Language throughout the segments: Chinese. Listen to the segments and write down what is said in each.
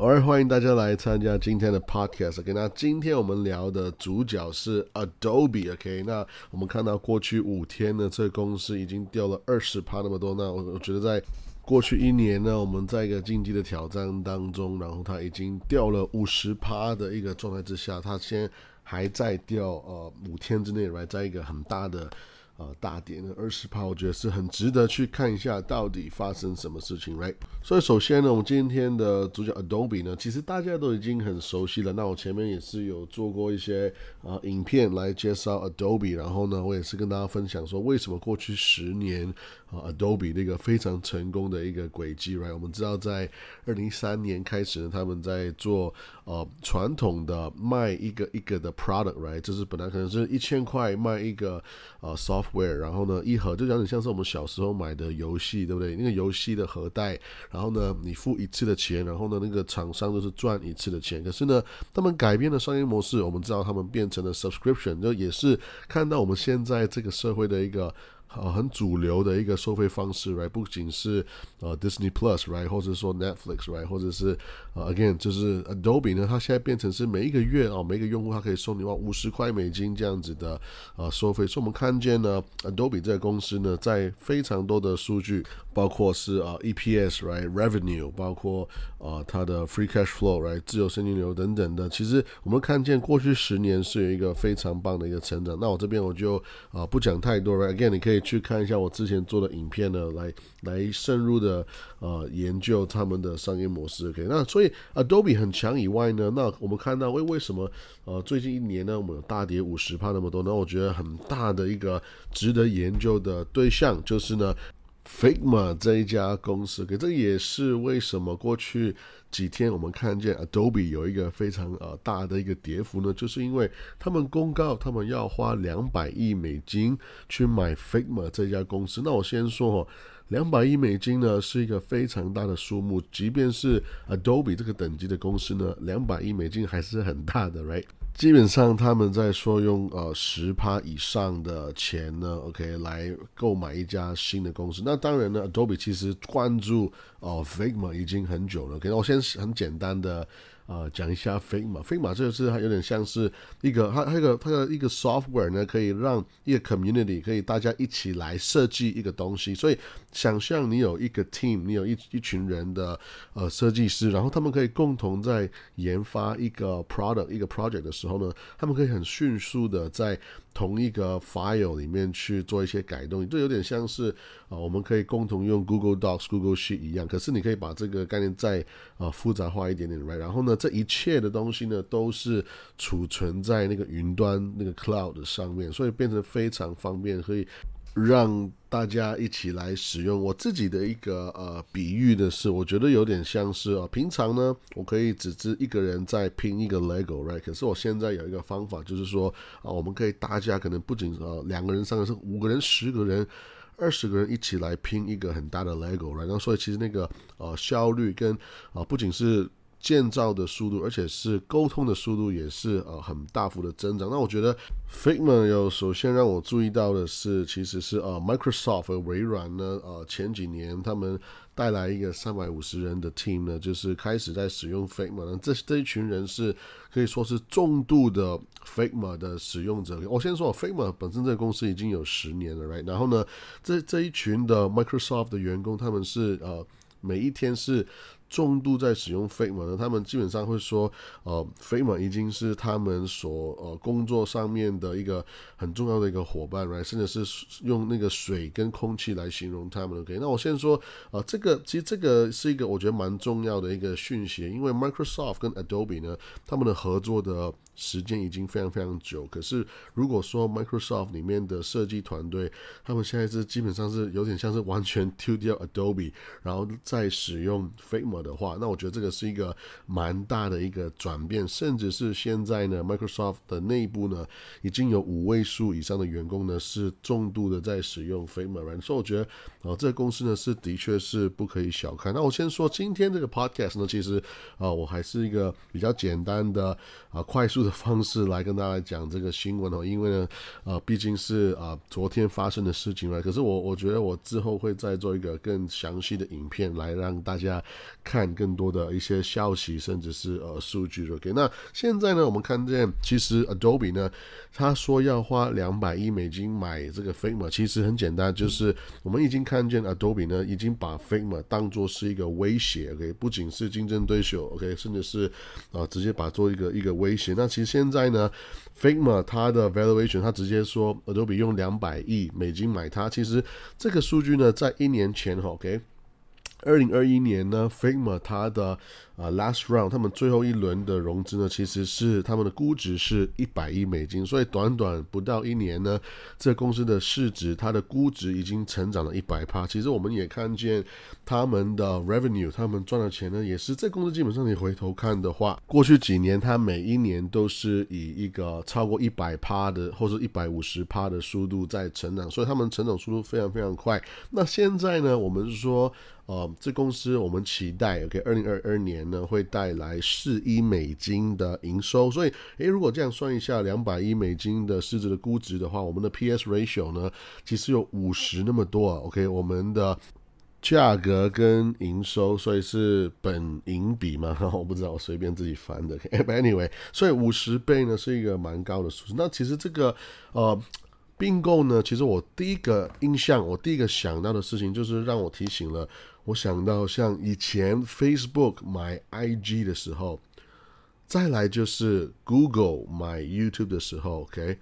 Alright，欢迎大家来参加今天的 podcast。OK，那今天我们聊的主角是 Adobe。OK，那我们看到过去五天呢，这个公司已经掉了二十趴那么多。那我我觉得在过去一年呢，我们在一个竞技的挑战当中，然后它已经掉了五十趴的一个状态之下，它先还在掉，呃，五天之内来在一个很大的。呃，大跌呢，二十趴，我觉得是很值得去看一下到底发生什么事情，right？所以首先呢，我们今天的主角 Adobe 呢，其实大家都已经很熟悉了。那我前面也是有做过一些啊影片来介绍 Adobe，然后呢，我也是跟大家分享说为什么过去十年啊 Adobe 那个非常成功的一个轨迹，right？我们知道在二零一三年开始呢，他们在做呃传统的卖一个一个的 product，right？就是本来可能是一千块卖一个呃 soft ware，然后呢，一盒就有点像是我们小时候买的游戏，对不对？那个游戏的盒带，然后呢，你付一次的钱，然后呢，那个厂商就是赚一次的钱。可是呢，他们改变了商业模式，我们知道他们变成了 subscription，就也是看到我们现在这个社会的一个。呃，很主流的一个收费方式，right？不仅是呃 Disney Plus，right？或者说 Netflix，right？或者是呃 Again，就是 Adobe 呢，它现在变成是每一个月啊，每一个用户它可以送你哇五十块美金这样子的呃收费。所以我们看见呢，Adobe 这个公司呢，在非常多的数据，包括是呃 EPS，right？Revenue，包括呃它的 Free Cash Flow，right？自由现金流等等的，其实我们看见过去十年是有一个非常棒的一个成长。那我这边我就啊不讲太多，right？Again，你可以。去看一下我之前做的影片呢，来来深入的呃研究他们的商业模式。OK，那所以 Adobe 很强以外呢，那我们看到为为什么呃最近一年呢，我们大跌五十帕那么多？那我觉得很大的一个值得研究的对象就是呢。Figma 这一家公司，可这也是为什么过去几天我们看见 Adobe 有一个非常呃大的一个跌幅呢？就是因为他们公告他们要花两百亿美金去买 Figma 这家公司。那我先说哦，两百亿美金呢是一个非常大的数目，即便是 Adobe 这个等级的公司呢，两百亿美金还是很大的，right？基本上他们在说用呃十趴以上的钱呢，OK 来购买一家新的公司。那当然呢，Adobe 其实关注哦 Figma 已经很久了。OK，我先很简单的。啊，讲一下 Figma，Figma 这个是它有点像是一个它它一个它的一个 software 呢，可以让一个 community 可以大家一起来设计一个东西。所以想象你有一个 team，你有一一群人的呃设计师，然后他们可以共同在研发一个 product 一个 project 的时候呢，他们可以很迅速的在同一个 file 里面去做一些改动，这有点像是啊，我们可以共同用 Google Docs、Google Sheet 一样。可是你可以把这个概念再啊复杂化一点点，right？然后呢，这一切的东西呢，都是储存在那个云端那个 cloud 上面，所以变成非常方便，可以。让大家一起来使用。我自己的一个呃比喻的是，我觉得有点像是啊，平常呢，我可以只是一个人在拼一个 Lego，right？可是我现在有一个方法，就是说啊，我们可以大家可能不仅呃两个人、三个人、五个人、十个人、二十个人一起来拼一个很大的 Lego，right？然后所以其实那个呃效率跟啊不仅是。建造的速度，而且是沟通的速度，也是呃很大幅的增长。那我觉得 Figma 有首先让我注意到的是，其实是呃 Microsoft 和微软呢，呃前几年他们带来一个三百五十人的 team 呢，就是开始在使用 Figma。那这这一群人是可以说是重度的 Figma 的使用者。我先说，Figma 本身这个公司已经有十年了，right？然后呢，这这一群的 Microsoft 的员工，他们是呃每一天是。重度在使用 Figma 呢，他们基本上会说，呃，Figma 已经是他们所呃工作上面的一个很重要的一个伙伴，right？甚至是用那个水跟空气来形容他们。OK，那我先说，啊，这个其实这个是一个我觉得蛮重要的一个讯息，因为 Microsoft 跟 Adobe 呢，他们的合作的时间已经非常非常久。可是如果说 Microsoft 里面的设计团队，他们现在是基本上是有点像是完全丢掉 Adobe，然后再使用 Figma。的话，那我觉得这个是一个蛮大的一个转变，甚至是现在呢，Microsoft 的内部呢，已经有五位数以上的员工呢是重度的在使用 Figma，所以我觉得啊，这个公司呢是的确是不可以小看。那我先说今天这个 Podcast 呢，其实啊，我还是一个比较简单的啊快速的方式来跟大家讲这个新闻哦，因为呢，啊，毕竟是啊昨天发生的事情了。可是我我觉得我之后会再做一个更详细的影片来让大家。看更多的一些消息，甚至是呃数据。OK，那现在呢，我们看见其实 Adobe 呢，他说要花两百亿美金买这个 Figma，其实很简单，就是我们已经看见 Adobe 呢，已经把 Figma 当做是一个威胁。OK，不仅是竞争对手，OK，甚至是啊直接把做一个一个威胁。那其实现在呢，Figma 它的 valuation，它直接说 Adobe 用两百亿美金买它，其实这个数据呢，在一年前，OK。二零二一年呢，Figma 它的啊 last round 他们最后一轮的融资呢，其实是他们的估值是一百亿美金，所以短短不到一年呢，这公司的市值它的估值已经成长了一百趴。其实我们也看见他们的 revenue，他们赚的钱呢，也是这公司基本上你回头看的话，过去几年它每一年都是以一个超过一百趴的或者一百五十趴的速度在成长，所以他们成长速度非常非常快。那现在呢，我们说。呃，这公司我们期待，OK，二零二二年呢会带来四亿美金的营收，所以，诶，如果这样算一下，两百亿美金的市值的估值的话，我们的 PS ratio 呢，其实有五十那么多啊，OK，我们的价格跟营收，所以是本盈比嘛，我不知道，我随便自己翻的，Anyway，所以五十倍呢是一个蛮高的数字。那其实这个呃并购呢，其实我第一个印象，我第一个想到的事情就是让我提醒了。我想到像以前 Facebook 买 IG 的时候，再来就是 Google 买 YouTube 的时候，OK。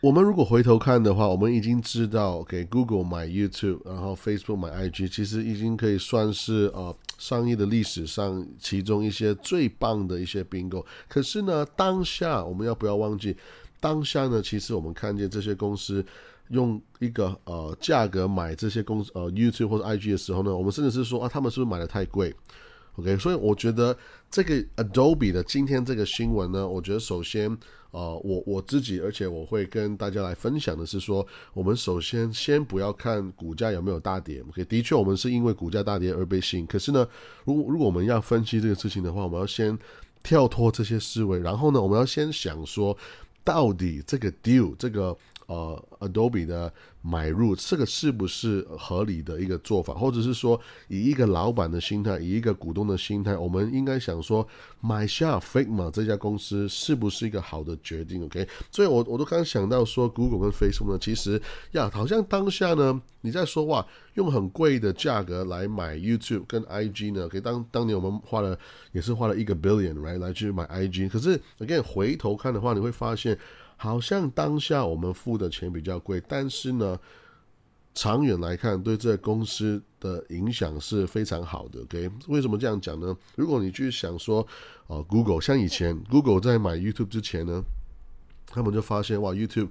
我们如果回头看的话，我们已经知道，OK，Google 买 YouTube，然后 Facebook 买 IG，其实已经可以算是呃商业的历史上其中一些最棒的一些并购。可是呢，当下我们要不要忘记，当下呢，其实我们看见这些公司。用一个呃价格买这些公司呃 YouTube 或者 IG 的时候呢，我们甚至是说啊，他们是不是买的太贵？OK，所以我觉得这个 Adobe 的今天这个新闻呢，我觉得首先呃我我自己，而且我会跟大家来分享的是说，我们首先先不要看股价有没有大跌，OK，的确我们是因为股价大跌而被吸引，可是呢，如如果我们要分析这个事情的话，我们要先跳脱这些思维，然后呢，我们要先想说，到底这个 deal 这个。呃，Adobe 的买入，这个是不是合理的一个做法？或者是说，以一个老板的心态，以一个股东的心态，我们应该想说，买下 Figma 这家公司是不是一个好的决定？OK，所以我我都刚想到说，Google 跟 Facebook 呢，其实呀，好像当下呢，你在说话用很贵的价格来买 YouTube 跟 IG 呢，可以当当年我们花了也是花了一个 billion 来来去买 IG，可是 again 回头看的话，你会发现。好像当下我们付的钱比较贵，但是呢，长远来看，对这个公司的影响是非常好的。OK，为什么这样讲呢？如果你去想说，啊，Google 像以前 Google 在买 YouTube 之前呢，他们就发现哇，YouTube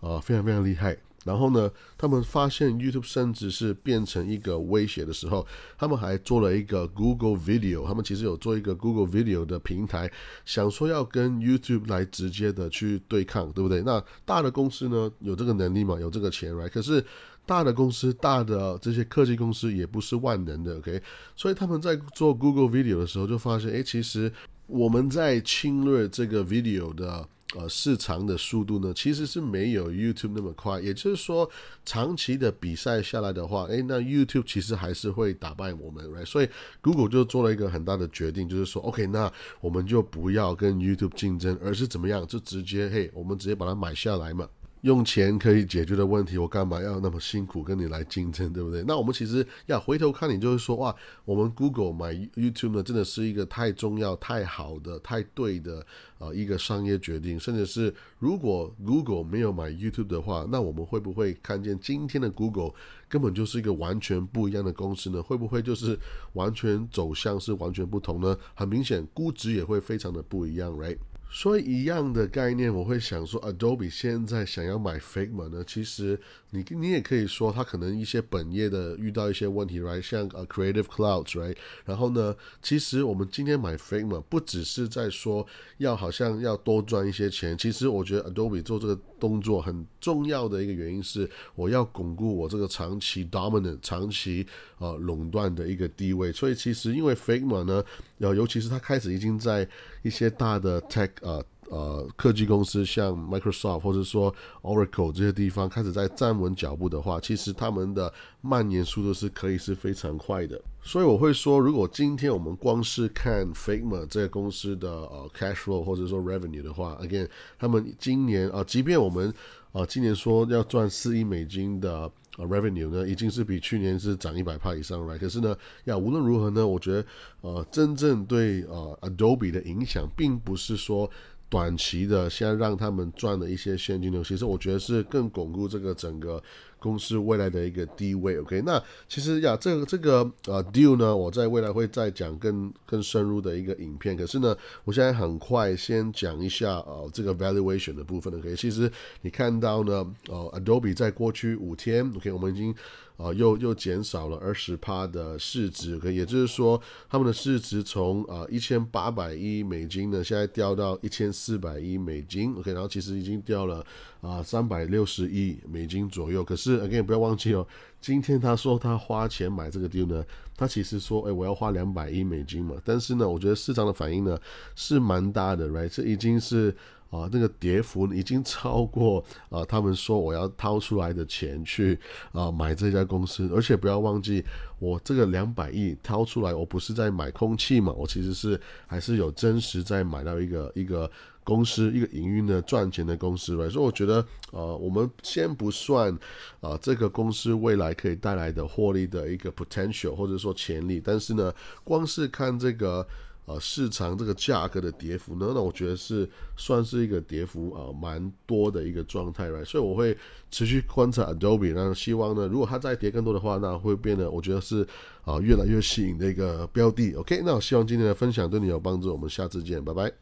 啊非常非常厉害。然后呢，他们发现 YouTube 甚至是变成一个威胁的时候，他们还做了一个 Google Video，他们其实有做一个 Google Video 的平台，想说要跟 YouTube 来直接的去对抗，对不对？那大的公司呢，有这个能力嘛，有这个钱，right？可是大的公司、大的这些科技公司也不是万能的，OK？所以他们在做 Google Video 的时候，就发现，哎，其实我们在侵略这个 Video 的。呃，市场的速度呢，其实是没有 YouTube 那么快。也就是说，长期的比赛下来的话，诶，那 YouTube 其实还是会打败我们，right？所以 Google 就做了一个很大的决定，就是说，OK，那我们就不要跟 YouTube 竞争，而是怎么样，就直接，嘿，我们直接把它买下来嘛。用钱可以解决的问题，我干嘛要那么辛苦跟你来竞争，对不对？那我们其实要回头看，你就是说，哇，我们 Google 买 YouTube 呢，真的是一个太重要、太好的、太对的啊一个商业决定。甚至是如果 Google 没有买 YouTube 的话，那我们会不会看见今天的 Google 根本就是一个完全不一样的公司呢？会不会就是完全走向是完全不同呢？很明显，估值也会非常的不一样，right？所以一样的概念，我会想说，Adobe 现在想要买 Figma 呢，其实你你也可以说，它可能一些本业的遇到一些问题，right？像呃 Creative Clouds，right？然后呢，其实我们今天买 Figma 不只是在说要好像要多赚一些钱，其实我觉得 Adobe 做这个动作很重要的一个原因是，我要巩固我这个长期 dominant、长期呃垄断的一个地位。所以其实因为 Figma 呢，呃，尤其是它开始已经在一些大的 tech 呃呃科技公司，像 Microsoft 或者说 Oracle 这些地方开始在站稳脚步的话，其实他们的蔓延速度是可以是非常快的。所以我会说，如果今天我们光是看 Figma 这个公司的呃 cash flow 或者说 revenue 的话，again，他们今年啊，即便我们啊今年说要赚四亿美金的。呃，revenue 呢已经是比去年是涨一百帕以上，right？可是呢，呀，无论如何呢，我觉得呃，真正对呃 Adobe 的影响，并不是说。短期的，先让他们赚了一些现金流，其实我觉得是更巩固这个整个公司未来的一个地位。OK，那其实呀，这个这个呃 deal 呢，我在未来会再讲更更深入的一个影片。可是呢，我现在很快先讲一下呃这个 valuation 的部分。OK，其实你看到呢，呃，Adobe 在过去五天，OK，我们已经。啊，又又减少了二十趴的市值，可也就是说，他们的市值从啊一千八百亿美金呢，现在掉到一千四百亿美金，OK，然后其实已经掉了啊三百六十亿美金左右。可是 again 不要忘记哦，今天他说他花钱买这个 deal 呢，他其实说，哎，我要花两百亿美金嘛。但是呢，我觉得市场的反应呢是蛮大的，right？这已经是。啊，那个跌幅已经超过啊，他们说我要掏出来的钱去啊买这家公司，而且不要忘记，我这个两百亿掏出来，我不是在买空气嘛，我其实是还是有真实在买到一个一个公司，一个营运的赚钱的公司所以我觉得，呃，我们先不算啊这个公司未来可以带来的获利的一个 potential 或者说潜力，但是呢，光是看这个。呃，市场这个价格的跌幅呢，那我觉得是算是一个跌幅啊，蛮多的一个状态来所以我会持续观察 Adobe，那希望呢，如果它再跌更多的话，那会变得我觉得是啊越来越吸引的一个标的。OK，那我希望今天的分享对你有帮助，我们下次见，拜拜。